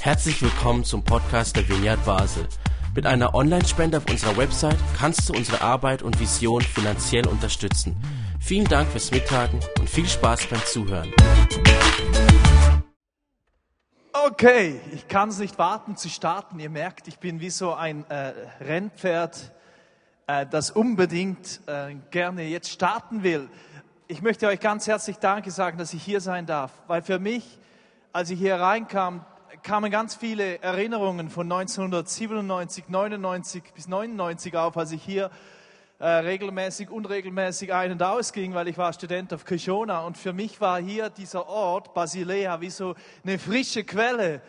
Herzlich willkommen zum Podcast der Vineyard Basel. Mit einer Online-Spende auf unserer Website kannst du unsere Arbeit und Vision finanziell unterstützen. Vielen Dank fürs Mittagen und viel Spaß beim Zuhören. Okay, ich kann es nicht warten zu starten. Ihr merkt, ich bin wie so ein äh, Rennpferd, äh, das unbedingt äh, gerne jetzt starten will. Ich möchte euch ganz herzlich Danke sagen, dass ich hier sein darf, weil für mich, als ich hier reinkam, kamen ganz viele Erinnerungen von 1997, 99 bis 99 auf, als ich hier äh, regelmäßig, unregelmäßig ein- und ausging, weil ich war Student auf Kishona. Und für mich war hier dieser Ort, Basilea, wie so eine frische Quelle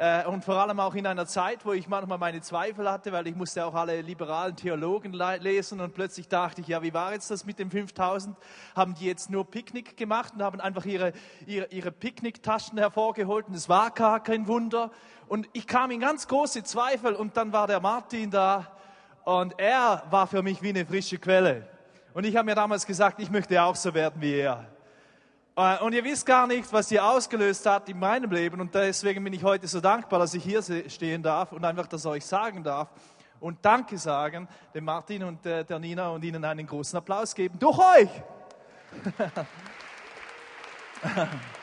äh, und vor allem auch in einer Zeit, wo ich manchmal meine Zweifel hatte, weil ich musste auch alle liberalen Theologen lesen und plötzlich dachte ich, ja, wie war jetzt das mit den 5000? Haben die jetzt nur Picknick gemacht und haben einfach ihre, ihre, ihre Picknicktaschen hervorgeholt und es war gar kein Wunder. Und ich kam in ganz große Zweifel und dann war der Martin da und er war für mich wie eine frische Quelle. Und ich habe mir damals gesagt, ich möchte auch so werden wie er. Äh, und ihr wisst gar nicht, was ihr ausgelöst hat in meinem Leben. Und deswegen bin ich heute so dankbar, dass ich hier stehen darf und einfach das euch sagen darf. Und Danke sagen dem Martin und äh, der Nina und ihnen einen großen Applaus geben. Durch euch!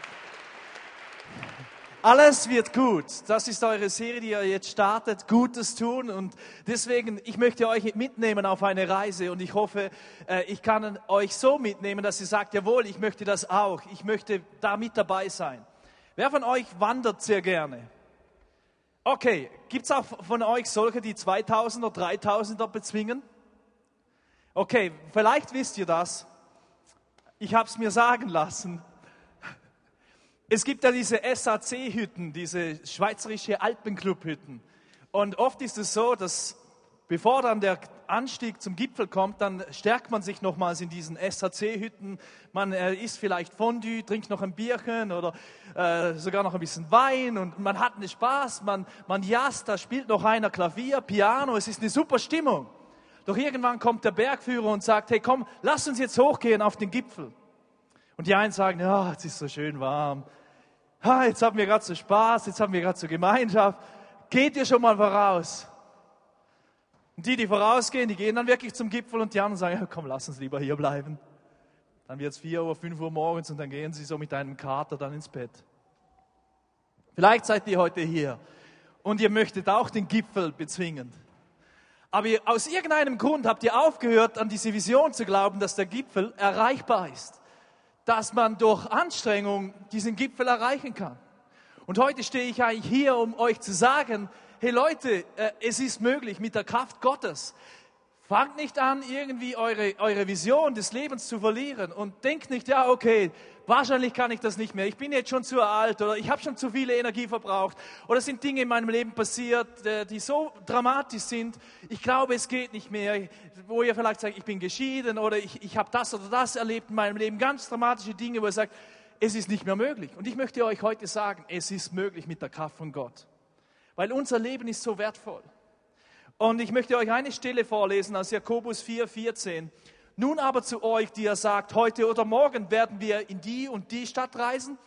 Alles wird gut. Das ist eure Serie, die ihr jetzt startet. Gutes tun. Und deswegen, ich möchte euch mitnehmen auf eine Reise. Und ich hoffe, äh, ich kann euch so mitnehmen, dass ihr sagt, jawohl, ich möchte das auch. Ich möchte da mit dabei sein. Wer von euch wandert sehr gerne? Okay, gibt es auch von euch solche, die 2000er, 3000er bezwingen? Okay, vielleicht wisst ihr das. Ich habe es mir sagen lassen. Es gibt ja diese SAC-Hütten, diese schweizerische Alpenclub-Hütten. Und oft ist es so, dass bevor dann der Anstieg zum Gipfel kommt, dann stärkt man sich nochmals in diesen SAC-Hütten. Man äh, isst vielleicht Fondue, trinkt noch ein Bierchen oder äh, sogar noch ein bisschen Wein und man hat einen Spaß, man, man jast, da spielt noch einer Klavier, Piano, es ist eine super Stimmung. Doch irgendwann kommt der Bergführer und sagt, hey komm, lass uns jetzt hochgehen auf den Gipfel. Und die einen sagen, ja, es ist so schön warm. Ha, jetzt haben wir gerade so Spaß, jetzt haben wir gerade so Gemeinschaft. Geht ihr schon mal voraus? Und die, die vorausgehen, die gehen dann wirklich zum Gipfel und die anderen sagen, ja, komm, lass uns lieber hier bleiben. Dann wird es 4 Uhr, 5 Uhr morgens und dann gehen sie so mit einem Kater dann ins Bett. Vielleicht seid ihr heute hier und ihr möchtet auch den Gipfel bezwingen. Aber aus irgendeinem Grund habt ihr aufgehört, an diese Vision zu glauben, dass der Gipfel erreichbar ist dass man durch Anstrengung diesen Gipfel erreichen kann. Und heute stehe ich eigentlich hier, um euch zu sagen, hey Leute, äh, es ist möglich mit der Kraft Gottes. Fangt nicht an, irgendwie eure, eure Vision des Lebens zu verlieren und denkt nicht, ja, okay, wahrscheinlich kann ich das nicht mehr, ich bin jetzt schon zu alt oder ich habe schon zu viele Energie verbraucht oder sind Dinge in meinem Leben passiert, äh, die so dramatisch sind, ich glaube, es geht nicht mehr, wo ihr vielleicht sagt, ich bin geschieden oder ich, ich habe das oder das erlebt in meinem Leben, ganz dramatische Dinge, wo ihr sagt, es ist nicht mehr möglich. Und ich möchte euch heute sagen, es ist möglich mit der Kraft von Gott, weil unser Leben ist so wertvoll. Und ich möchte euch eine Stelle vorlesen aus Jakobus 4, 14. Nun aber zu euch, die ihr sagt, heute oder morgen werden wir in die und die Stadt reisen.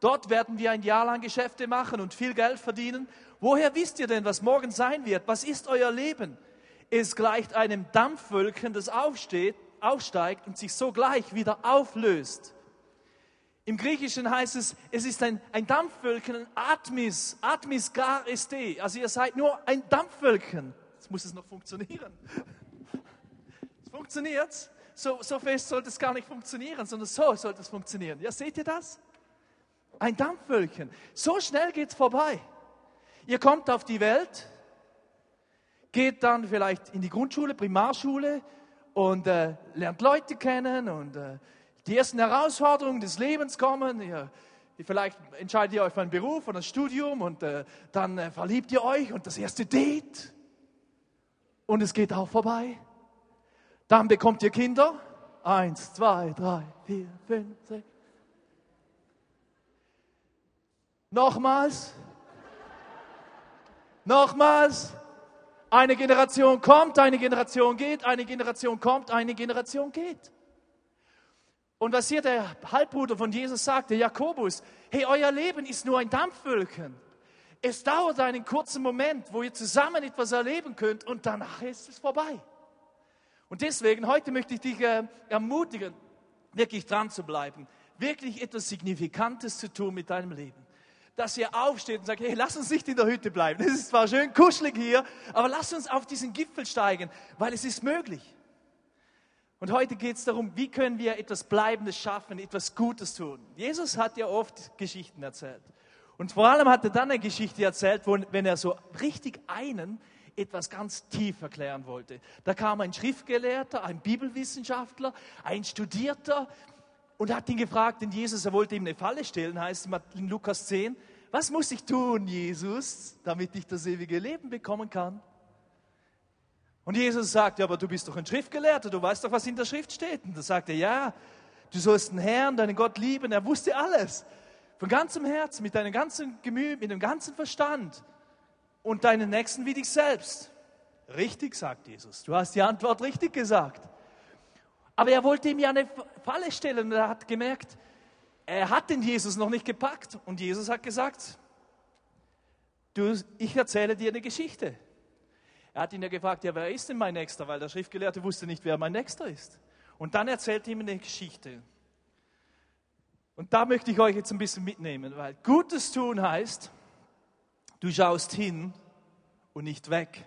Dort werden wir ein Jahr lang Geschäfte machen und viel Geld verdienen. Woher wisst ihr denn, was morgen sein wird? Was ist euer Leben? Es gleicht einem Dampfwölkchen, das aufsteht, aufsteigt und sich sogleich wieder auflöst. Im Griechischen heißt es, es ist ein, ein Dampfwölkchen, ein Atmis, Atmis gar este. Also ihr seid nur ein Dampfwölkchen. Jetzt muss es noch funktionieren. Es funktioniert. So, so fest sollte es gar nicht funktionieren, sondern so sollte es funktionieren. Ja, seht ihr das? Ein Dampfwölkchen. So schnell geht es vorbei. Ihr kommt auf die Welt, geht dann vielleicht in die Grundschule, Primarschule und äh, lernt Leute kennen und äh, die ersten Herausforderungen des Lebens kommen. Ihr, vielleicht entscheidet ihr euch für einen Beruf oder ein Studium und äh, dann äh, verliebt ihr euch und das erste Date und es geht auch vorbei. Dann bekommt ihr Kinder. Eins, zwei, drei, vier, fünf, sechs. Nochmals. Nochmals. Eine Generation kommt, eine Generation geht, eine Generation kommt, eine Generation geht. Und was hier der Halbbruder von Jesus sagte, Jakobus, hey, euer Leben ist nur ein Dampfwölken. Es dauert einen kurzen Moment, wo ihr zusammen etwas erleben könnt und danach ist es vorbei. Und deswegen, heute möchte ich dich äh, ermutigen, wirklich dran zu bleiben, wirklich etwas Signifikantes zu tun mit deinem Leben. Dass ihr aufsteht und sagt, hey, lass uns nicht in der Hütte bleiben. Es ist zwar schön kuschelig hier, aber lass uns auf diesen Gipfel steigen, weil es ist möglich. Und heute geht es darum, wie können wir etwas Bleibendes schaffen, etwas Gutes tun. Jesus hat ja oft Geschichten erzählt. Und vor allem hat er dann eine Geschichte erzählt, wo, wenn er so richtig einen etwas ganz tief erklären wollte. Da kam ein Schriftgelehrter, ein Bibelwissenschaftler, ein Studierter und hat ihn gefragt, denn Jesus, er wollte ihm eine Falle stellen, heißt in Lukas 10, was muss ich tun, Jesus, damit ich das ewige Leben bekommen kann? Und Jesus sagt, ja, aber du bist doch ein Schriftgelehrter, du weißt doch, was in der Schrift steht. Und da sagt er, ja, du sollst den Herrn, deinen Gott lieben. Er wusste alles. Von ganzem Herzen, mit deinem ganzen Gemüt, mit dem ganzen Verstand und deinen Nächsten wie dich selbst. Richtig, sagt Jesus. Du hast die Antwort richtig gesagt. Aber er wollte ihm ja eine Falle stellen und er hat gemerkt, er hat den Jesus noch nicht gepackt. Und Jesus hat gesagt, du, ich erzähle dir eine Geschichte. Er hat ihn ja gefragt, ja, wer ist denn mein Nächster? Weil der Schriftgelehrte wusste nicht, wer mein Nächster ist. Und dann erzählt er ihm eine Geschichte. Und da möchte ich euch jetzt ein bisschen mitnehmen, weil Gutes tun heißt, du schaust hin und nicht weg.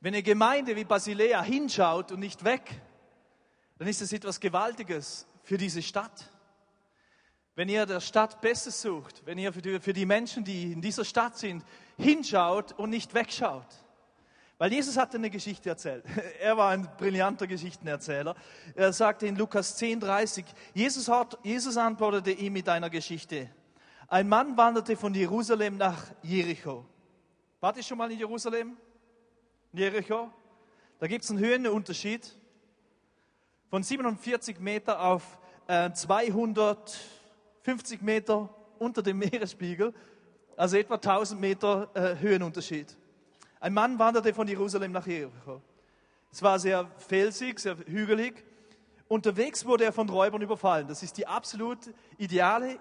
Wenn eine Gemeinde wie Basilea hinschaut und nicht weg, dann ist das etwas Gewaltiges für diese Stadt. Wenn ihr der Stadt Bestes sucht, wenn ihr für die, für die Menschen, die in dieser Stadt sind, hinschaut und nicht wegschaut, weil Jesus hatte eine Geschichte erzählt. Er war ein brillanter Geschichtenerzähler. Er sagte in Lukas 10,30, Jesus, Jesus antwortete ihm mit einer Geschichte. Ein Mann wanderte von Jerusalem nach Jericho. Wart ihr schon mal in Jerusalem? Jericho? Da gibt es einen Höhenunterschied von 47 Meter auf äh, 250 Meter unter dem Meeresspiegel, also etwa 1000 Meter äh, Höhenunterschied. Ein Mann wanderte von Jerusalem nach Jericho. Es war sehr felsig, sehr hügelig. Unterwegs wurde er von Räubern überfallen. Das ist die absolut ideale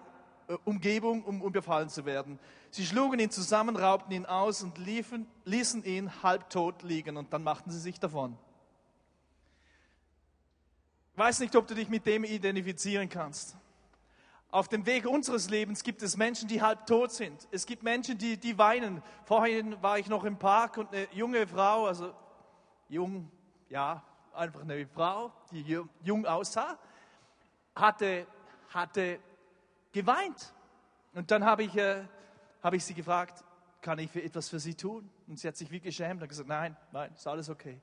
Umgebung, um überfallen zu werden. Sie schlugen ihn zusammen, raubten ihn aus und liefen, ließen ihn halbtot liegen und dann machten sie sich davon. Ich weiß nicht, ob du dich mit dem identifizieren kannst. Auf dem Weg unseres Lebens gibt es Menschen, die halb tot sind. Es gibt Menschen, die, die weinen. Vorhin war ich noch im Park und eine junge Frau, also jung, ja, einfach eine Frau, die jung aussah, hatte, hatte geweint. Und dann habe ich, äh, habe ich sie gefragt, kann ich für etwas für sie tun? Und sie hat sich wie geschämt und gesagt, nein, nein, ist alles okay.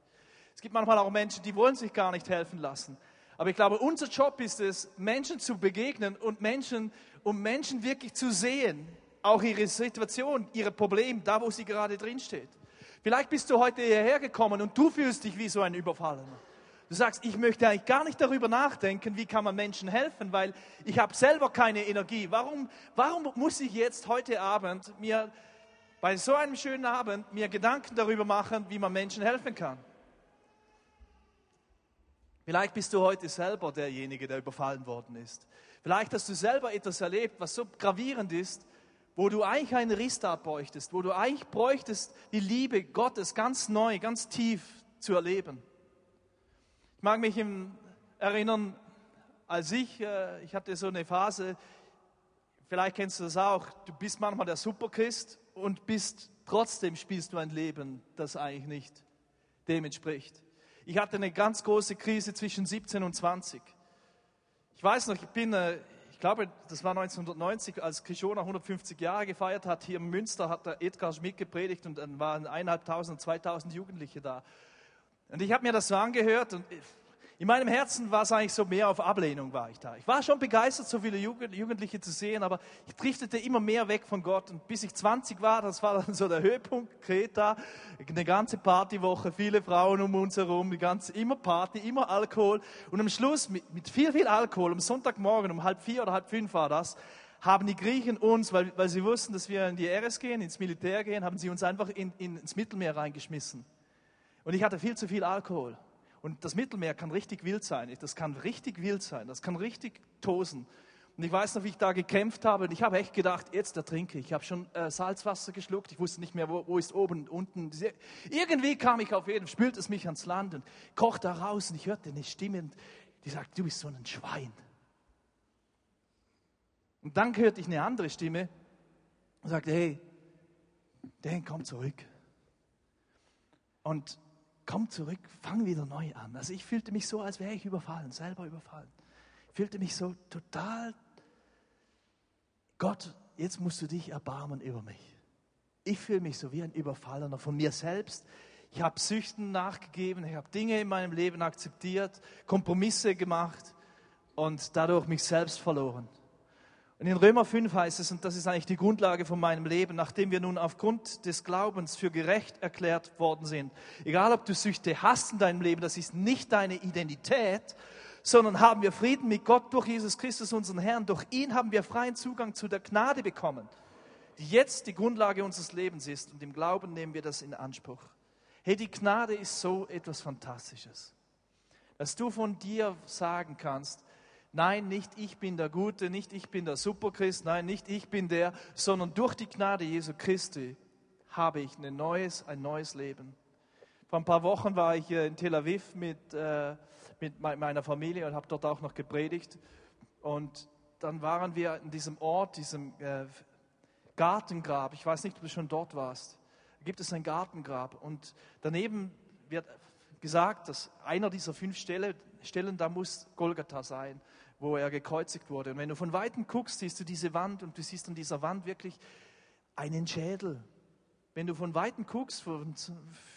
Es gibt manchmal auch Menschen, die wollen sich gar nicht helfen lassen. Aber ich glaube, unser Job ist es, Menschen zu begegnen und Menschen, um Menschen wirklich zu sehen, auch ihre Situation, ihre Probleme, da wo sie gerade drin steht. Vielleicht bist du heute hierher gekommen und du fühlst dich wie so ein Überfallener. Du sagst, ich möchte eigentlich gar nicht darüber nachdenken, wie kann man Menschen helfen, weil ich habe selber keine Energie. Warum, warum muss ich jetzt heute Abend mir bei so einem schönen Abend mir Gedanken darüber machen, wie man Menschen helfen kann? Vielleicht bist du heute selber derjenige, der überfallen worden ist. Vielleicht hast du selber etwas erlebt, was so gravierend ist, wo du eigentlich einen Restart bräuchtest, wo du eigentlich bräuchtest, die Liebe Gottes ganz neu, ganz tief zu erleben. Ich mag mich erinnern, als ich, äh, ich hatte so eine Phase, vielleicht kennst du das auch, du bist manchmal der Superchrist und bist trotzdem spielst du ein Leben, das eigentlich nicht dem entspricht. Ich hatte eine ganz große Krise zwischen 17 und 20. Ich weiß noch, ich bin, äh, ich glaube, das war 1990, als Krishona 150 Jahre gefeiert hat. Hier in Münster hat der Edgar Schmidt gepredigt und dann waren eineinhalbtausend, zweitausend Jugendliche da. Und ich habe mir das so angehört und in meinem Herzen war es eigentlich so mehr auf Ablehnung war ich da. Ich war schon begeistert, so viele Jugendliche zu sehen, aber ich driftete immer mehr weg von Gott. Und bis ich 20 war, das war dann so der Höhepunkt, Kreta, eine ganze Partywoche, viele Frauen um uns herum, die ganze, immer Party, immer Alkohol. Und am Schluss mit, mit viel, viel Alkohol, am Sonntagmorgen um halb vier oder halb fünf war das, haben die Griechen uns, weil, weil sie wussten, dass wir in die RS gehen, ins Militär gehen, haben sie uns einfach in, in, ins Mittelmeer reingeschmissen. Und ich hatte viel zu viel Alkohol. Und das Mittelmeer kann richtig wild sein. Das kann richtig wild sein. Das kann richtig tosen. Und ich weiß noch, wie ich da gekämpft habe. Und ich habe echt gedacht, jetzt ertrinke ich. Ich habe schon äh, Salzwasser geschluckt. Ich wusste nicht mehr, wo, wo ist oben und unten. Irgendwie kam ich auf jeden, spült es mich ans Land und kochte da raus. Und ich hörte eine Stimme, die sagt, du bist so ein Schwein. Und dann hörte ich eine andere Stimme und sagte, hey, Dan, komm zurück. Und komm zurück, fang wieder neu an. Also ich fühlte mich so, als wäre ich überfallen, selber überfallen. Ich fühlte mich so total Gott, jetzt musst du dich erbarmen über mich. Ich fühle mich so wie ein Überfallener von mir selbst. Ich habe Süchten nachgegeben, ich habe Dinge in meinem Leben akzeptiert, Kompromisse gemacht und dadurch mich selbst verloren. Und in Römer 5 heißt es, und das ist eigentlich die Grundlage von meinem Leben, nachdem wir nun aufgrund des Glaubens für gerecht erklärt worden sind. Egal, ob du Süchte hast in deinem Leben, das ist nicht deine Identität, sondern haben wir Frieden mit Gott durch Jesus Christus, unseren Herrn. Durch ihn haben wir freien Zugang zu der Gnade bekommen, die jetzt die Grundlage unseres Lebens ist. Und im Glauben nehmen wir das in Anspruch. Hey, die Gnade ist so etwas Fantastisches, dass du von dir sagen kannst, Nein, nicht ich bin der Gute, nicht ich bin der Superchrist, nein, nicht ich bin der, sondern durch die Gnade Jesu Christi habe ich ein neues, ein neues Leben. Vor ein paar Wochen war ich in Tel Aviv mit, äh, mit meiner Familie und habe dort auch noch gepredigt. Und dann waren wir in diesem Ort, diesem äh, Gartengrab. Ich weiß nicht, ob du schon dort warst. Da gibt es ein Gartengrab. Und daneben wird gesagt, dass einer dieser fünf Stellen, Stellen da muss Golgatha sein, wo er gekreuzigt wurde. Und wenn du von Weitem guckst, siehst du diese Wand und du siehst an dieser Wand wirklich einen Schädel. Wenn du von Weitem guckst, von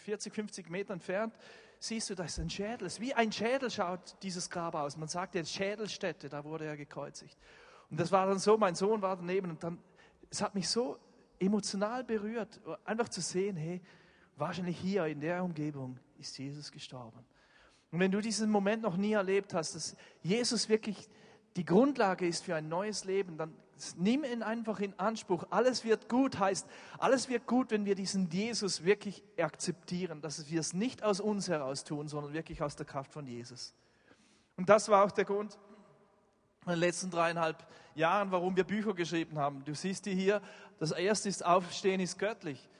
40, 50 Metern entfernt, siehst du, das ist ein Schädel. Es ist wie ein Schädel schaut dieses Grab aus. Man sagt ja Schädelstätte, da wurde er gekreuzigt. Und das war dann so, mein Sohn war daneben und dann, es hat mich so emotional berührt, einfach zu sehen, hey, wahrscheinlich hier in der Umgebung ist Jesus gestorben. Und wenn du diesen Moment noch nie erlebt hast, dass Jesus wirklich die Grundlage ist für ein neues Leben, dann nimm ihn einfach in Anspruch. Alles wird gut heißt, alles wird gut, wenn wir diesen Jesus wirklich akzeptieren, dass wir es nicht aus uns heraus tun, sondern wirklich aus der Kraft von Jesus. Und das war auch der Grund in den letzten dreieinhalb Jahren, warum wir Bücher geschrieben haben. Du siehst die hier, das erste ist Aufstehen ist göttlich.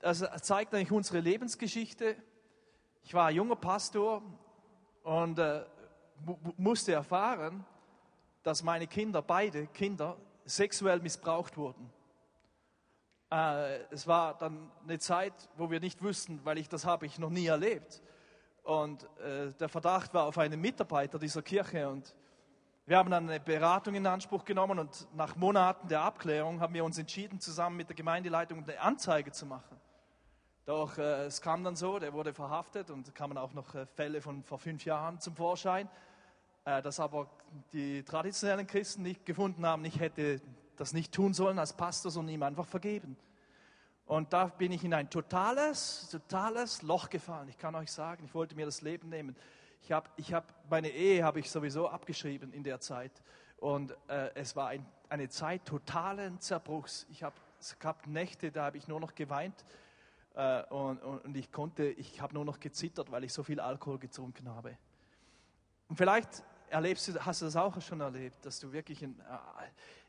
Das zeigt eigentlich unsere Lebensgeschichte. Ich war junger Pastor und äh, musste erfahren, dass meine Kinder, beide Kinder, sexuell missbraucht wurden. Äh, es war dann eine Zeit, wo wir nicht wussten, weil ich das habe ich noch nie erlebt. Und äh, der Verdacht war auf einen Mitarbeiter dieser Kirche. Und wir haben dann eine Beratung in Anspruch genommen und nach Monaten der Abklärung haben wir uns entschieden, zusammen mit der Gemeindeleitung eine Anzeige zu machen. Doch äh, es kam dann so, der wurde verhaftet und kamen auch noch äh, Fälle von vor fünf Jahren zum Vorschein. Äh, dass aber die traditionellen Christen nicht gefunden haben, ich hätte das nicht tun sollen als Pastor, sondern ihm einfach vergeben. Und da bin ich in ein totales, totales Loch gefallen. Ich kann euch sagen, ich wollte mir das Leben nehmen. Ich habe, ich hab, meine Ehe habe ich sowieso abgeschrieben in der Zeit. Und äh, es war ein, eine Zeit totalen Zerbruchs. Ich habe es gab Nächte, da habe ich nur noch geweint. Äh, und, und, ich konnte, ich habe nur noch gezittert, weil ich so viel Alkohol getrunken habe. Und vielleicht erlebst du, hast du das auch schon erlebt, dass du wirklich in, äh,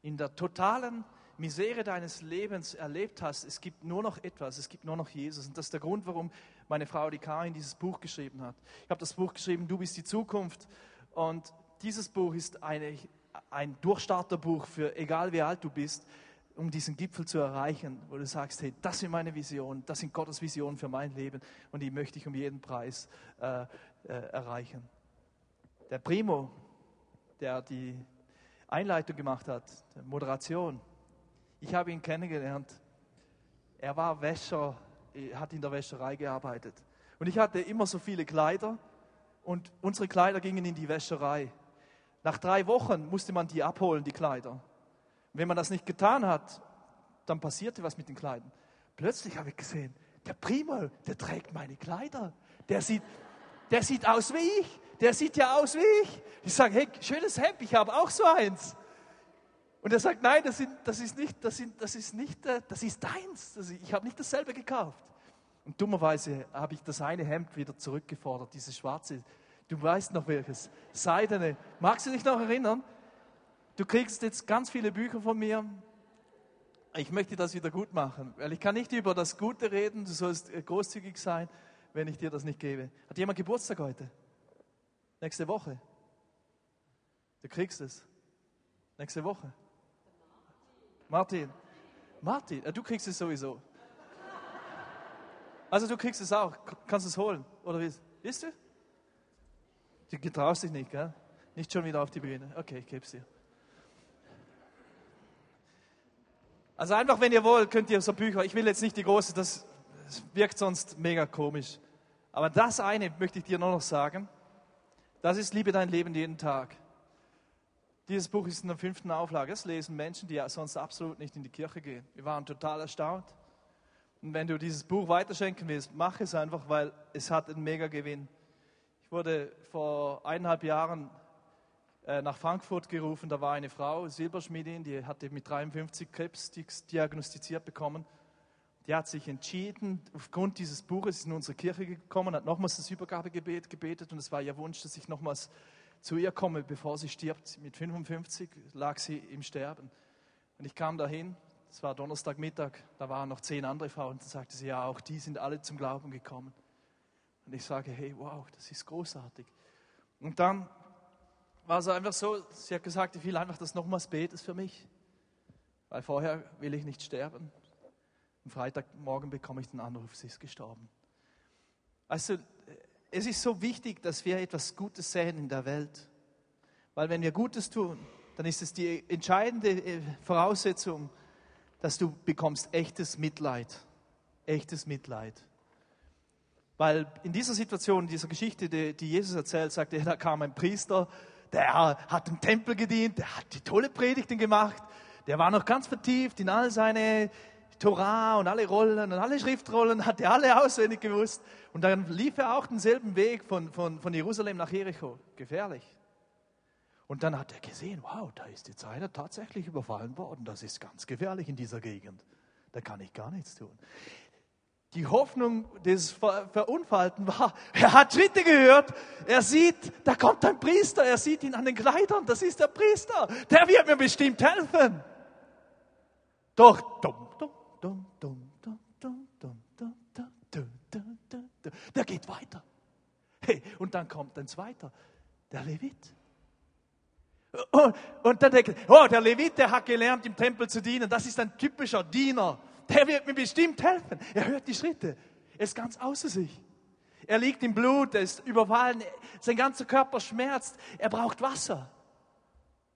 in der totalen Misere deines Lebens erlebt hast, es gibt nur noch etwas, es gibt nur noch Jesus. Und das ist der Grund, warum meine Frau, die Karin, dieses Buch geschrieben hat. Ich habe das Buch geschrieben, Du bist die Zukunft. Und dieses Buch ist eine, ein Durchstarterbuch für egal wie alt du bist, um diesen Gipfel zu erreichen, wo du sagst, hey, das sind meine Visionen, das sind Gottes Visionen für mein Leben und die möchte ich um jeden Preis äh, äh, erreichen der Primo, der die Einleitung gemacht hat, der Moderation. Ich habe ihn kennengelernt. Er war Wäscher, hat in der Wäscherei gearbeitet. Und ich hatte immer so viele Kleider und unsere Kleider gingen in die Wäscherei. Nach drei Wochen musste man die abholen, die Kleider. Wenn man das nicht getan hat, dann passierte was mit den Kleidern. Plötzlich habe ich gesehen, der Primo, der trägt meine Kleider. Der sieht, der sieht aus wie ich der sieht ja aus wie ich. Ich sage, hey, schönes Hemd, ich habe auch so eins. Und er sagt, nein, das, sind, das ist nicht, das, sind, das ist nicht, äh, das ist deins. Das ist, ich habe nicht dasselbe gekauft. Und dummerweise habe ich das eine Hemd wieder zurückgefordert, dieses schwarze. Du weißt noch welches. Seidene. Magst du dich noch erinnern? Du kriegst jetzt ganz viele Bücher von mir. Ich möchte das wieder gut machen, weil ich kann nicht über das Gute reden. Du sollst großzügig sein, wenn ich dir das nicht gebe. Hat jemand Geburtstag heute? Nächste Woche? Du kriegst es. Nächste Woche. Martin. Martin, du kriegst es sowieso. Also du kriegst es auch, kannst es holen, oder wie? Wisst du? Du getraust dich nicht, gell? Nicht schon wieder auf die Bühne. Okay, ich gebe es dir. Also einfach, wenn ihr wollt, könnt ihr so Bücher, ich will jetzt nicht die große, das wirkt sonst mega komisch. Aber das eine möchte ich dir nur noch sagen. Das ist Liebe dein Leben jeden Tag. Dieses Buch ist in der fünften Auflage. Das lesen Menschen, die sonst absolut nicht in die Kirche gehen. Wir waren total erstaunt. Und wenn du dieses Buch weiterschenken willst, mach es einfach, weil es hat einen mega Gewinn. Ich wurde vor eineinhalb Jahren nach Frankfurt gerufen. Da war eine Frau, Silberschmiedin, die hatte mit 53 Krebs diagnostiziert bekommen. Die hat sich entschieden, aufgrund dieses Buches in unsere Kirche gekommen, hat nochmals das Übergabegebet gebetet und es war ihr Wunsch, dass ich nochmals zu ihr komme, bevor sie stirbt. Mit 55 lag sie im Sterben. Und ich kam dahin, es war Donnerstagmittag, da waren noch zehn andere Frauen und dann sagte sie, ja, auch die sind alle zum Glauben gekommen. Und ich sage, hey, wow, das ist großartig. Und dann war es einfach so, sie hat gesagt, ich will einfach, dass nochmals betest für mich, weil vorher will ich nicht sterben. Am Freitagmorgen bekomme ich den Anruf, sie ist gestorben. Also es ist so wichtig, dass wir etwas Gutes sehen in der Welt. Weil wenn wir Gutes tun, dann ist es die entscheidende äh, Voraussetzung, dass du bekommst echtes Mitleid. Echtes Mitleid. Weil in dieser Situation, in dieser Geschichte, die, die Jesus erzählt, sagt er, da kam ein Priester, der hat im Tempel gedient, der hat die tolle Predigten gemacht, der war noch ganz vertieft in all seine Torah und alle Rollen und alle Schriftrollen hat er alle auswendig gewusst. Und dann lief er auch denselben Weg von, von, von Jerusalem nach Jericho. Gefährlich. Und dann hat er gesehen, wow, da ist jetzt einer tatsächlich überfallen worden. Das ist ganz gefährlich in dieser Gegend. Da kann ich gar nichts tun. Die Hoffnung des Ver Verunfallten war, er hat Schritte gehört, er sieht, da kommt ein Priester, er sieht ihn an den Kleidern, das ist der Priester, der wird mir bestimmt helfen. Doch, dumm, dumm, der geht weiter. Hey, und dann kommt ein zweiter, der Levit. Und, und dann denkt oh, der Levit, der hat gelernt, im Tempel zu dienen. Das ist ein typischer Diener. Der wird mir bestimmt helfen. Er hört die Schritte. Er ist ganz außer sich. Er liegt im Blut, er ist überfallen, sein ganzer Körper schmerzt. Er braucht Wasser.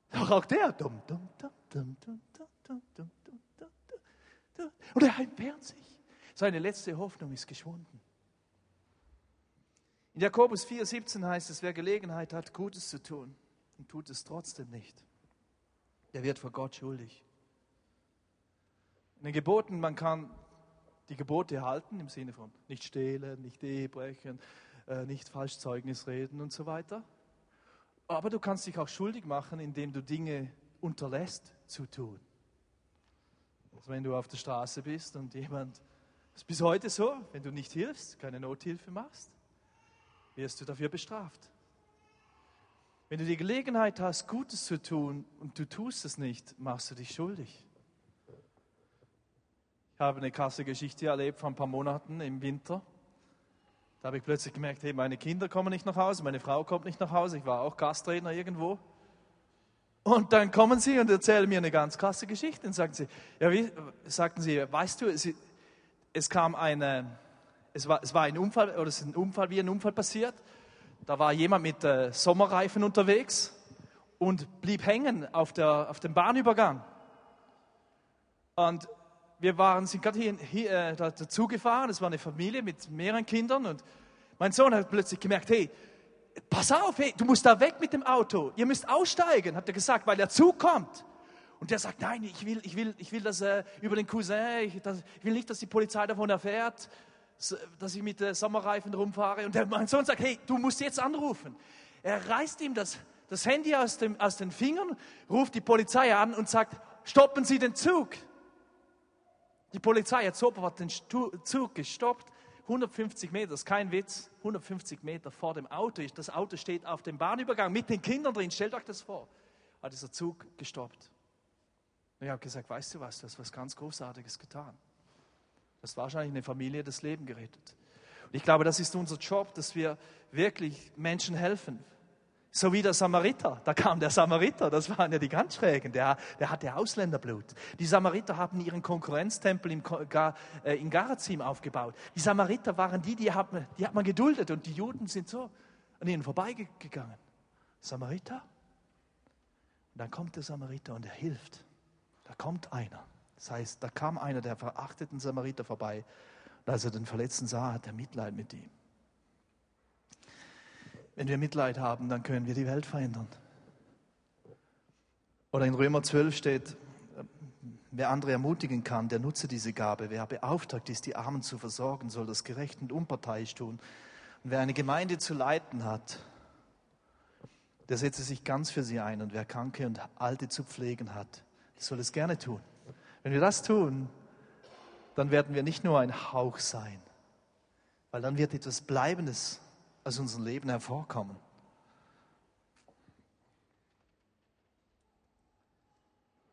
Doch auch der. Und er entfernt sich. Seine letzte Hoffnung ist geschwunden. In Jakobus 4,17 heißt es, wer Gelegenheit hat, Gutes zu tun und tut es trotzdem nicht, der wird vor Gott schuldig. In den Geboten, man kann die Gebote halten im Sinne von nicht stehlen, nicht Ehebrechen, äh, nicht Falschzeugnis reden und so weiter. Aber du kannst dich auch schuldig machen, indem du Dinge unterlässt zu tun. Also wenn du auf der Straße bist und jemand, das ist bis heute so, wenn du nicht hilfst, keine Nothilfe machst, wirst du dafür bestraft. Wenn du die Gelegenheit hast, Gutes zu tun und du tust es nicht, machst du dich schuldig. Habe eine krasse Geschichte erlebt vor ein paar Monaten im Winter. Da habe ich plötzlich gemerkt, hey, meine Kinder kommen nicht nach Hause, meine Frau kommt nicht nach Hause, ich war auch Gastredner irgendwo. Und dann kommen sie und erzählen mir eine ganz krasse Geschichte und sagen sie, ja, wie, sagten sie, weißt du, es, es kam eine, es war, es war ein Unfall, oder es ist ein Unfall, wie ein Unfall passiert. Da war jemand mit äh, Sommerreifen unterwegs und blieb hängen auf, der, auf dem Bahnübergang. Und wir waren, sind gerade hier, hier äh, dazu gefahren, es war eine Familie mit mehreren Kindern und mein Sohn hat plötzlich gemerkt, hey, pass auf, hey, du musst da weg mit dem Auto. Ihr müsst aussteigen, hat er gesagt, weil der Zug kommt. Und der sagt, nein, ich will, ich will, ich will das äh, über den Cousin, ich, das, ich, will nicht, dass die Polizei davon erfährt, dass ich mit äh, Sommerreifen rumfahre. Und der, mein Sohn sagt, hey, du musst jetzt anrufen. Er reißt ihm das, das Handy aus, dem, aus den Fingern, ruft die Polizei an und sagt, stoppen Sie den Zug. Die Polizei hat sofort den Zug gestoppt 150 Meter, das ist kein Witz, 150 Meter vor dem Auto. Das Auto steht auf dem Bahnübergang mit den Kindern drin. Stellt euch das vor. Hat dieser Zug gestoppt. Und ich habe gesagt, weißt du was, du hast was ganz Großartiges getan. Du hast wahrscheinlich eine Familie das Leben gerettet. Und ich glaube, das ist unser Job, dass wir wirklich Menschen helfen. So wie der Samariter. Da kam der Samariter, das waren ja die ganz Schrägen, der, der hatte Ausländerblut. Die Samariter haben ihren Konkurrenztempel im, äh, in Garazim aufgebaut. Die Samariter waren die, die hat, man, die hat man geduldet und die Juden sind so an ihnen vorbeigegangen. Samariter? Und dann kommt der Samariter und er hilft. Da kommt einer. Das heißt, da kam einer der verachteten Samariter vorbei. Und als er den Verletzten sah, hat er Mitleid mit ihm. Wenn wir Mitleid haben, dann können wir die Welt verändern. Oder in Römer 12 steht, wer andere ermutigen kann, der nutze diese Gabe. Wer beauftragt ist, die Armen zu versorgen, soll das gerecht und unparteiisch tun. Und wer eine Gemeinde zu leiten hat, der setze sich ganz für sie ein. Und wer Kranke und Alte zu pflegen hat, der soll es gerne tun. Wenn wir das tun, dann werden wir nicht nur ein Hauch sein, weil dann wird etwas Bleibendes aus unserem Leben hervorkommen.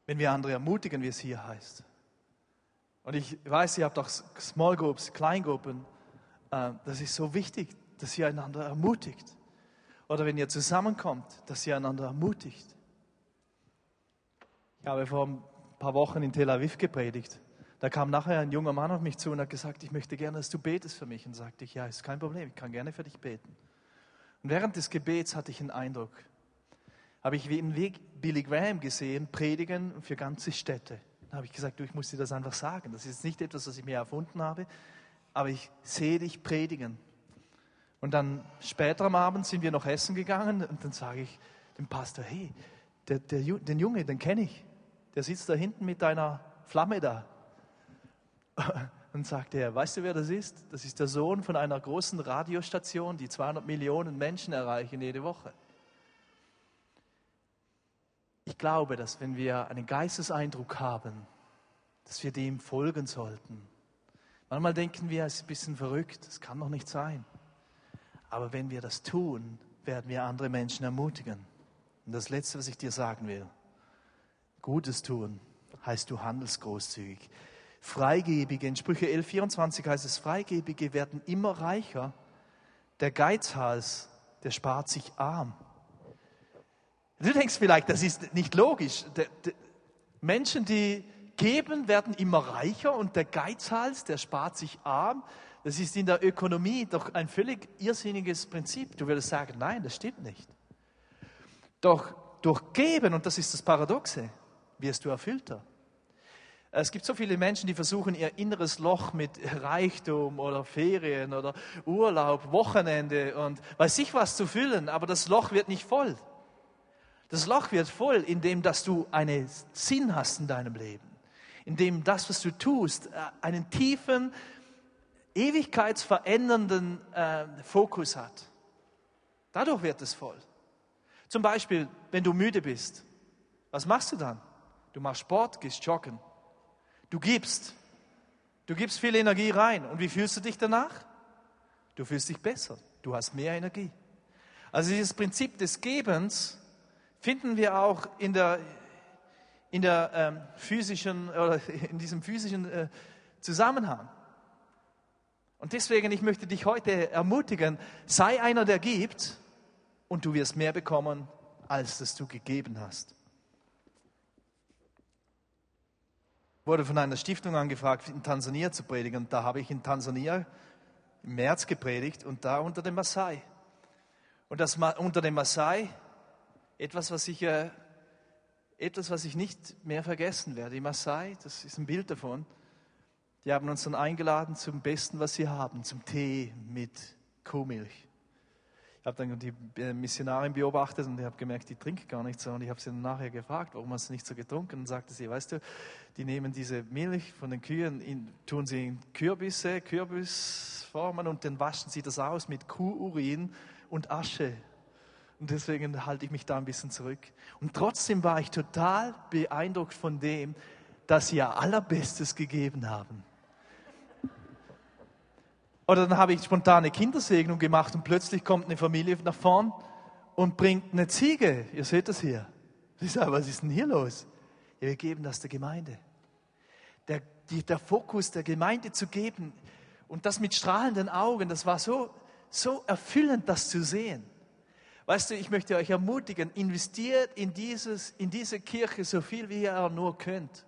Wenn wir andere ermutigen, wie es hier heißt. Und ich weiß, ihr habt auch Small Groups, Kleingruppen. Äh, das ist so wichtig, dass ihr einander ermutigt. Oder wenn ihr zusammenkommt, dass ihr einander ermutigt. Ich habe vor ein paar Wochen in Tel Aviv gepredigt. Da kam nachher ein junger Mann auf mich zu und hat gesagt, ich möchte gerne, dass du betest für mich. Und sagte ich, ja, ist kein Problem, ich kann gerne für dich beten. Und während des Gebets hatte ich einen Eindruck, habe ich wie einen Weg Billy Graham gesehen, predigen für ganze Städte. Dann habe ich gesagt, du, ich muss dir das einfach sagen. Das ist nicht etwas, was ich mir erfunden habe, aber ich sehe dich predigen. Und dann später am Abend sind wir noch essen gegangen und dann sage ich dem Pastor, hey, der, der, den Junge, den kenne ich. Der sitzt da hinten mit deiner Flamme da. Und sagte er, weißt du, wer das ist? Das ist der Sohn von einer großen Radiostation, die 200 Millionen Menschen erreichen jede Woche. Ich glaube, dass wenn wir einen Geisteseindruck haben, dass wir dem folgen sollten. Manchmal denken wir, es ist ein bisschen verrückt, das kann doch nicht sein. Aber wenn wir das tun, werden wir andere Menschen ermutigen. Und das Letzte, was ich dir sagen will, Gutes tun heißt du handelst großzügig. Freigebige, in Sprüche 11, 24 heißt es, Freigebige werden immer reicher. Der Geizhals, der spart sich arm. Du denkst vielleicht, das ist nicht logisch. Menschen, die geben, werden immer reicher und der Geizhals, der spart sich arm. Das ist in der Ökonomie doch ein völlig irrsinniges Prinzip. Du würdest sagen, nein, das stimmt nicht. Doch durch Geben, und das ist das Paradoxe, wirst du erfüllter. Es gibt so viele Menschen, die versuchen, ihr inneres Loch mit Reichtum oder Ferien oder Urlaub, Wochenende und weiß ich was zu füllen, aber das Loch wird nicht voll. Das Loch wird voll, indem dass du einen Sinn hast in deinem Leben, indem das, was du tust, äh, einen tiefen, ewigkeitsverändernden äh, Fokus hat. Dadurch wird es voll. Zum Beispiel, wenn du müde bist, was machst du dann? Du machst Sport, gehst joggen. Du gibst. Du gibst viel Energie rein. Und wie fühlst du dich danach? Du fühlst dich besser. Du hast mehr Energie. Also dieses Prinzip des Gebens finden wir auch in der, in der ähm, physischen oder in diesem physischen äh, Zusammenhang. Und deswegen, ich möchte dich heute ermutigen, sei einer, der gibt und du wirst mehr bekommen, als das du gegeben hast. Wurde von einer Stiftung angefragt, in Tansania zu predigen. Und da habe ich in Tansania im März gepredigt und da unter dem Maasai. Und das unter dem Maasai, etwas, was ich, äh, etwas, was ich nicht mehr vergessen werde. Die Maasai, das ist ein Bild davon, die haben uns dann eingeladen zum Besten, was sie haben, zum Tee mit Kuhmilch. Ich habe dann die äh, Missionarin beobachtet und ich habe gemerkt, die trinkt gar nicht so. Und ich habe sie dann nachher gefragt, warum hast du nicht so getrunken? Und sagte sie, weißt du, die nehmen diese Milch von den Kühen, in, tun sie in Kürbisse, Kürbisformen und dann waschen sie das aus mit Kuhurin und Asche. Und deswegen halte ich mich da ein bisschen zurück. Und trotzdem war ich total beeindruckt von dem, dass sie ihr allerbestes gegeben haben. Oder dann habe ich spontane Kindersegnung gemacht und plötzlich kommt eine Familie nach vorn und bringt eine Ziege. Ihr seht das hier. Ich sage, was ist denn hier los? Ja, wir geben das der Gemeinde. Der, die, der Fokus der Gemeinde zu geben und das mit strahlenden Augen, das war so, so erfüllend, das zu sehen. Weißt du, ich möchte euch ermutigen, investiert in, dieses, in diese Kirche so viel, wie ihr nur könnt,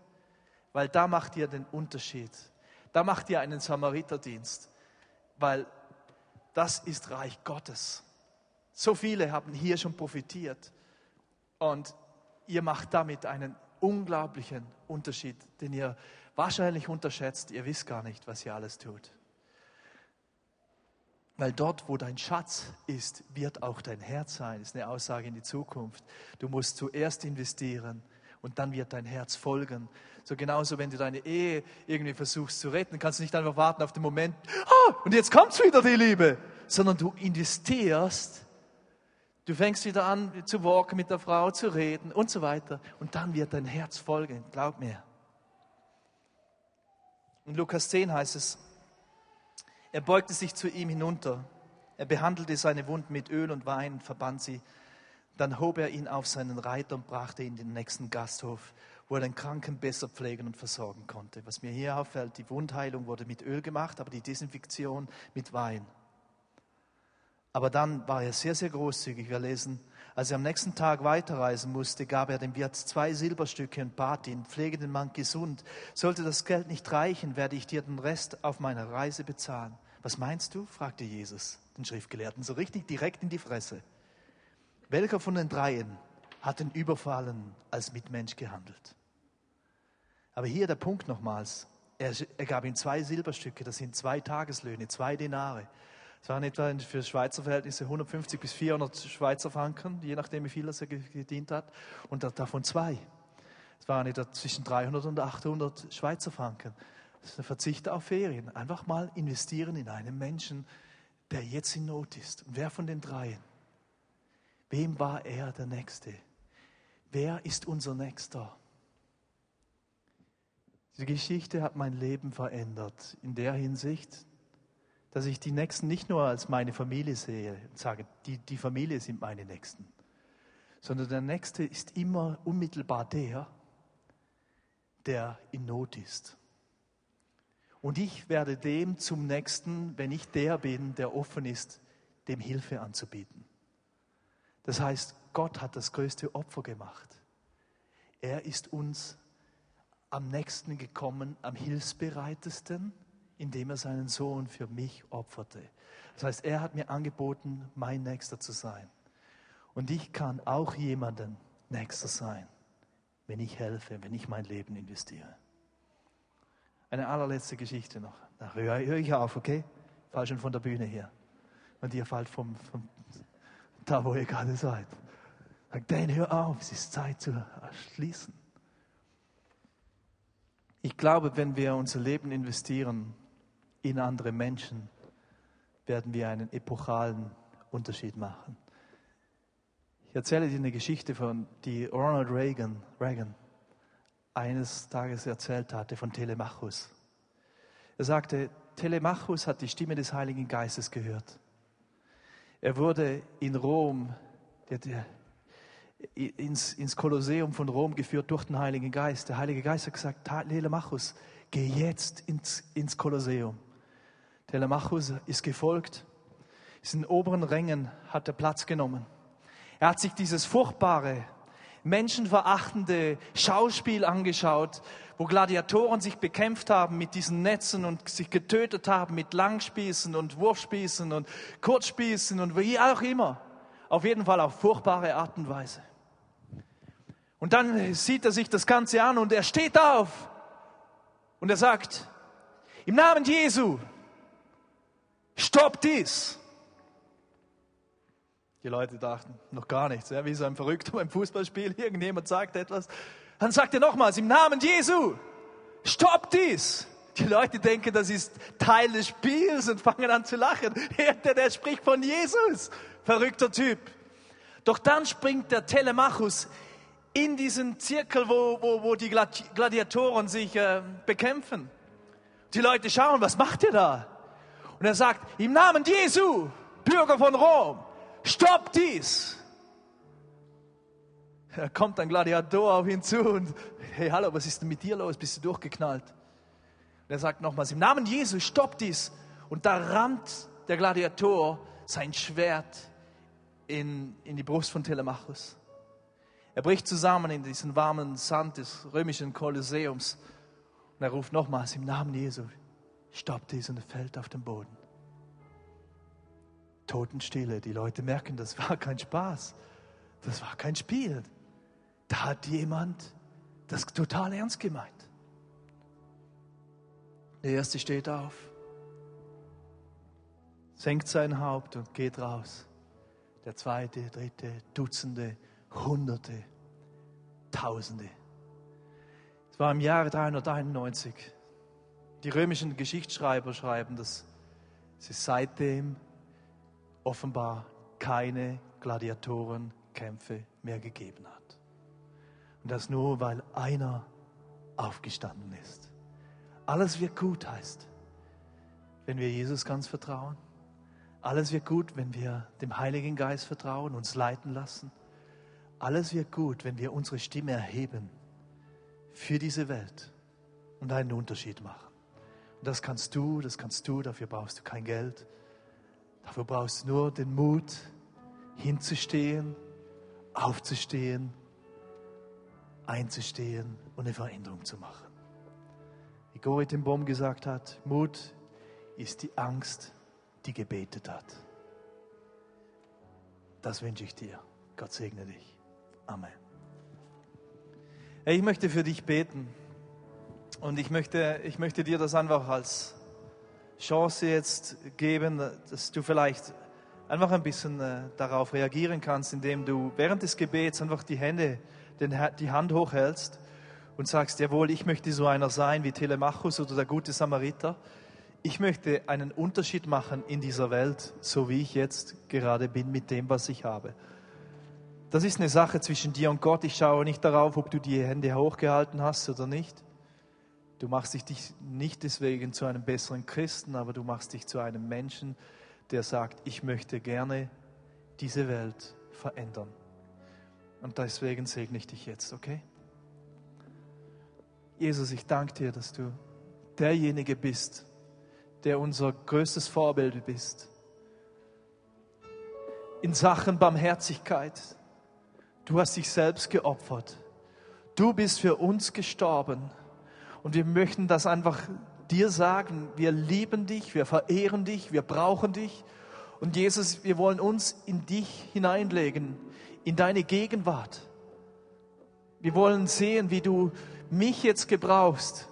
weil da macht ihr den Unterschied. Da macht ihr einen Samariterdienst, weil das ist Reich Gottes. So viele haben hier schon profitiert und ihr macht damit einen unglaublichen Unterschied, den ihr wahrscheinlich unterschätzt. Ihr wisst gar nicht, was ihr alles tut. Weil dort, wo dein Schatz ist, wird auch dein Herz sein. Das ist eine Aussage in die Zukunft. Du musst zuerst investieren und dann wird dein Herz folgen. So genauso, wenn du deine Ehe irgendwie versuchst zu retten, kannst du nicht einfach warten auf den Moment, oh, und jetzt kommt's wieder, die Liebe, sondern du investierst Du fängst wieder an zu walken, mit der Frau zu reden und so weiter. Und dann wird dein Herz folgen, glaub mir. In Lukas 10 heißt es, er beugte sich zu ihm hinunter. Er behandelte seine Wunden mit Öl und Wein, verband sie. Dann hob er ihn auf seinen Reiter und brachte ihn in den nächsten Gasthof, wo er den Kranken besser pflegen und versorgen konnte. Was mir hier auffällt, die Wundheilung wurde mit Öl gemacht, aber die Desinfektion mit Wein. Aber dann war er sehr, sehr großzügig. Wir lesen, als er am nächsten Tag weiterreisen musste, gab er dem Wirt zwei Silberstücke und bat ihn, pflege den Mann gesund. Sollte das Geld nicht reichen, werde ich dir den Rest auf meiner Reise bezahlen. Was meinst du? fragte Jesus den Schriftgelehrten so richtig direkt in die Fresse. Welcher von den dreien hat den Überfallen als Mitmensch gehandelt? Aber hier der Punkt nochmals. Er, er gab ihm zwei Silberstücke, das sind zwei Tageslöhne, zwei Denare. Es waren etwa für Schweizer Verhältnisse 150 bis 400 Schweizer Franken, je nachdem, wie viel er gedient hat. Und davon zwei. Es waren etwa zwischen 300 und 800 Schweizer Franken. Das ist ein Verzicht auf Ferien. Einfach mal investieren in einen Menschen, der jetzt in Not ist. Und wer von den dreien? Wem war er der Nächste? Wer ist unser Nächster? Diese Geschichte hat mein Leben verändert. In der Hinsicht, dass ich die Nächsten nicht nur als meine Familie sehe und sage, die, die Familie sind meine Nächsten, sondern der Nächste ist immer unmittelbar der, der in Not ist. Und ich werde dem zum Nächsten, wenn ich der bin, der offen ist, dem Hilfe anzubieten. Das heißt, Gott hat das größte Opfer gemacht. Er ist uns am nächsten gekommen, am hilfsbereitesten indem er seinen Sohn für mich opferte. Das heißt, er hat mir angeboten, mein Nächster zu sein. Und ich kann auch jemanden Nächster sein, wenn ich helfe, wenn ich mein Leben investiere. Eine allerletzte Geschichte noch. Da höre ich auf, okay? Fall schon von der Bühne her. Und ihr fallt vom, vom da, wo ihr gerade seid. Sagt, Dan, hör auf, es ist Zeit zu schließen. Ich glaube, wenn wir unser Leben investieren, in andere Menschen werden wir einen epochalen Unterschied machen. Ich erzähle dir eine Geschichte von die Ronald Reagan, Reagan eines Tages erzählt hatte von Telemachus. Er sagte, Telemachus hat die Stimme des Heiligen Geistes gehört. Er wurde in Rom, ins, ins Kolosseum von Rom geführt durch den Heiligen Geist. Der Heilige Geist hat gesagt, Telemachus, geh jetzt ins, ins Kolosseum. Telemachus ist gefolgt, ist in den oberen Rängen, hat er Platz genommen. Er hat sich dieses furchtbare, menschenverachtende Schauspiel angeschaut, wo Gladiatoren sich bekämpft haben mit diesen Netzen und sich getötet haben mit Langspießen und Wurfspießen und Kurzspießen und wie auch immer. Auf jeden Fall auf furchtbare Art und Weise. Und dann sieht er sich das Ganze an und er steht auf und er sagt, im Namen Jesu, Stopp dies! Die Leute dachten noch gar nichts, ja, wie so ein Verrückter beim Fußballspiel, irgendjemand sagt etwas. Dann sagt er nochmals, im Namen Jesu, stopp dies! Die Leute denken, das ist Teil des Spiels und fangen an zu lachen. Der, der spricht von Jesus. Verrückter Typ. Doch dann springt der Telemachus in diesen Zirkel, wo, wo, wo die Gladiatoren sich äh, bekämpfen. Die Leute schauen, was macht er da? Und er sagt, im Namen Jesu, Bürger von Rom, stopp dies. Da kommt ein Gladiator auf ihn zu und, hey, hallo, was ist denn mit dir los? Bist du durchgeknallt? Und er sagt nochmals, im Namen Jesu, stopp dies. Und da rammt der Gladiator sein Schwert in, in die Brust von Telemachus. Er bricht zusammen in diesen warmen Sand des römischen Kolosseums und er ruft nochmals im Namen Jesu, stopp dies und er fällt auf den Boden. Totenstille, die Leute merken, das war kein Spaß, das war kein Spiel. Da hat jemand das total ernst gemeint. Der erste steht auf, senkt sein Haupt und geht raus. Der zweite, dritte, Dutzende, Hunderte, Tausende. Es war im Jahre 391. Die römischen Geschichtsschreiber schreiben, dass es seitdem offenbar keine Gladiatorenkämpfe mehr gegeben hat. Und das nur, weil einer aufgestanden ist. Alles wird gut heißt, wenn wir Jesus ganz vertrauen. Alles wird gut, wenn wir dem Heiligen Geist vertrauen, uns leiten lassen. Alles wird gut, wenn wir unsere Stimme erheben für diese Welt und einen Unterschied machen. Und das kannst du, das kannst du, dafür brauchst du kein Geld. Dafür brauchst du nur den Mut, hinzustehen, aufzustehen, einzustehen und eine Veränderung zu machen. Wie Gorit den Baum gesagt hat, Mut ist die Angst, die gebetet hat. Das wünsche ich dir. Gott segne dich. Amen. Ich möchte für dich beten und ich möchte, ich möchte dir das einfach als Chance jetzt geben, dass du vielleicht einfach ein bisschen äh, darauf reagieren kannst, indem du während des Gebets einfach die Hände, die Hand hochhältst und sagst, jawohl, ich möchte so einer sein wie Telemachus oder der gute Samariter. Ich möchte einen Unterschied machen in dieser Welt, so wie ich jetzt gerade bin mit dem, was ich habe. Das ist eine Sache zwischen dir und Gott. Ich schaue nicht darauf, ob du die Hände hochgehalten hast oder nicht. Du machst dich nicht deswegen zu einem besseren Christen, aber du machst dich zu einem Menschen, der sagt, ich möchte gerne diese Welt verändern. Und deswegen segne ich dich jetzt, okay? Jesus, ich danke dir, dass du derjenige bist, der unser größtes Vorbild bist. In Sachen Barmherzigkeit, Du hast dich selbst geopfert. Du bist für uns gestorben. Und wir möchten das einfach dir sagen. Wir lieben dich, wir verehren dich, wir brauchen dich. Und Jesus, wir wollen uns in dich hineinlegen, in deine Gegenwart. Wir wollen sehen, wie du mich jetzt gebrauchst,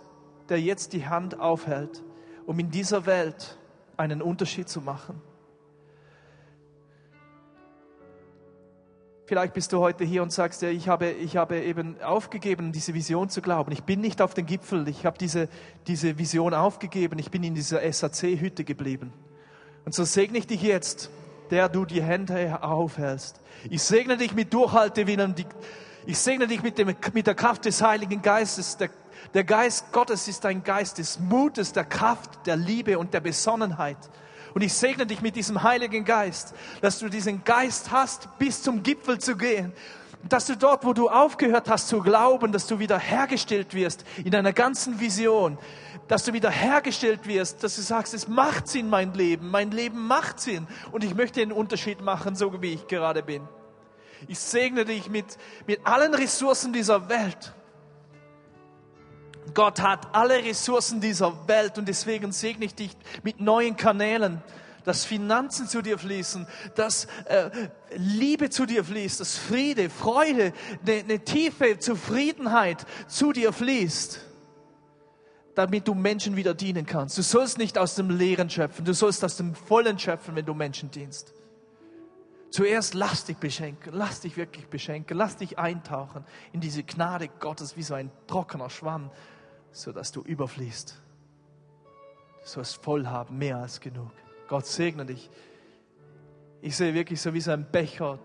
der jetzt die Hand aufhält, um in dieser Welt einen Unterschied zu machen. Vielleicht bist du heute hier und sagst, ja, ich habe, ich habe eben aufgegeben, diese Vision zu glauben. Ich bin nicht auf den Gipfel. Ich habe diese, diese Vision aufgegeben. Ich bin in dieser SAC-Hütte geblieben. Und so segne ich dich jetzt, der du die Hände aufhältst. Ich segne dich mit Durchhaltewillen. Ich segne dich mit, dem, mit der Kraft des Heiligen Geistes. Der, der Geist Gottes ist ein Geist des Mutes, der Kraft, der Liebe und der Besonnenheit. Und ich segne dich mit diesem Heiligen Geist, dass du diesen Geist hast, bis zum Gipfel zu gehen. Dass du dort, wo du aufgehört hast zu glauben, dass du wieder hergestellt wirst in deiner ganzen Vision, dass du wieder hergestellt wirst, dass du sagst, es macht Sinn, mein Leben, mein Leben macht Sinn und ich möchte einen Unterschied machen, so wie ich gerade bin. Ich segne dich mit, mit allen Ressourcen dieser Welt Gott hat alle Ressourcen dieser Welt und deswegen segne ich dich mit neuen Kanälen, dass Finanzen zu dir fließen, dass äh, Liebe zu dir fließt, dass Friede, Freude, eine, eine tiefe Zufriedenheit zu dir fließt, damit du Menschen wieder dienen kannst. Du sollst nicht aus dem Leeren schöpfen, du sollst aus dem Vollen schöpfen, wenn du Menschen dienst. Zuerst lass dich beschenken, lass dich wirklich beschenken, lass dich eintauchen in diese Gnade Gottes wie so ein trockener Schwamm, sodass du überfließt. Du sollst voll haben, mehr als genug. Gott segne dich. Ich sehe wirklich so wie so ein Becher,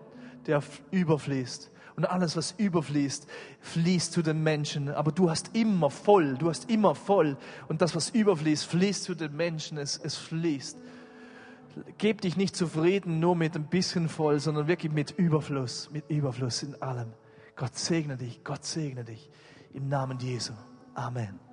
der überfließt. Und alles, was überfließt, fließt zu den Menschen. Aber du hast immer voll, du hast immer voll. Und das, was überfließt, fließt zu den Menschen. Es, es fließt. Geb dich nicht zufrieden nur mit ein bisschen voll, sondern wirklich mit Überfluss, mit Überfluss in allem. Gott segne dich, Gott segne dich. Im Namen Jesu. Amen.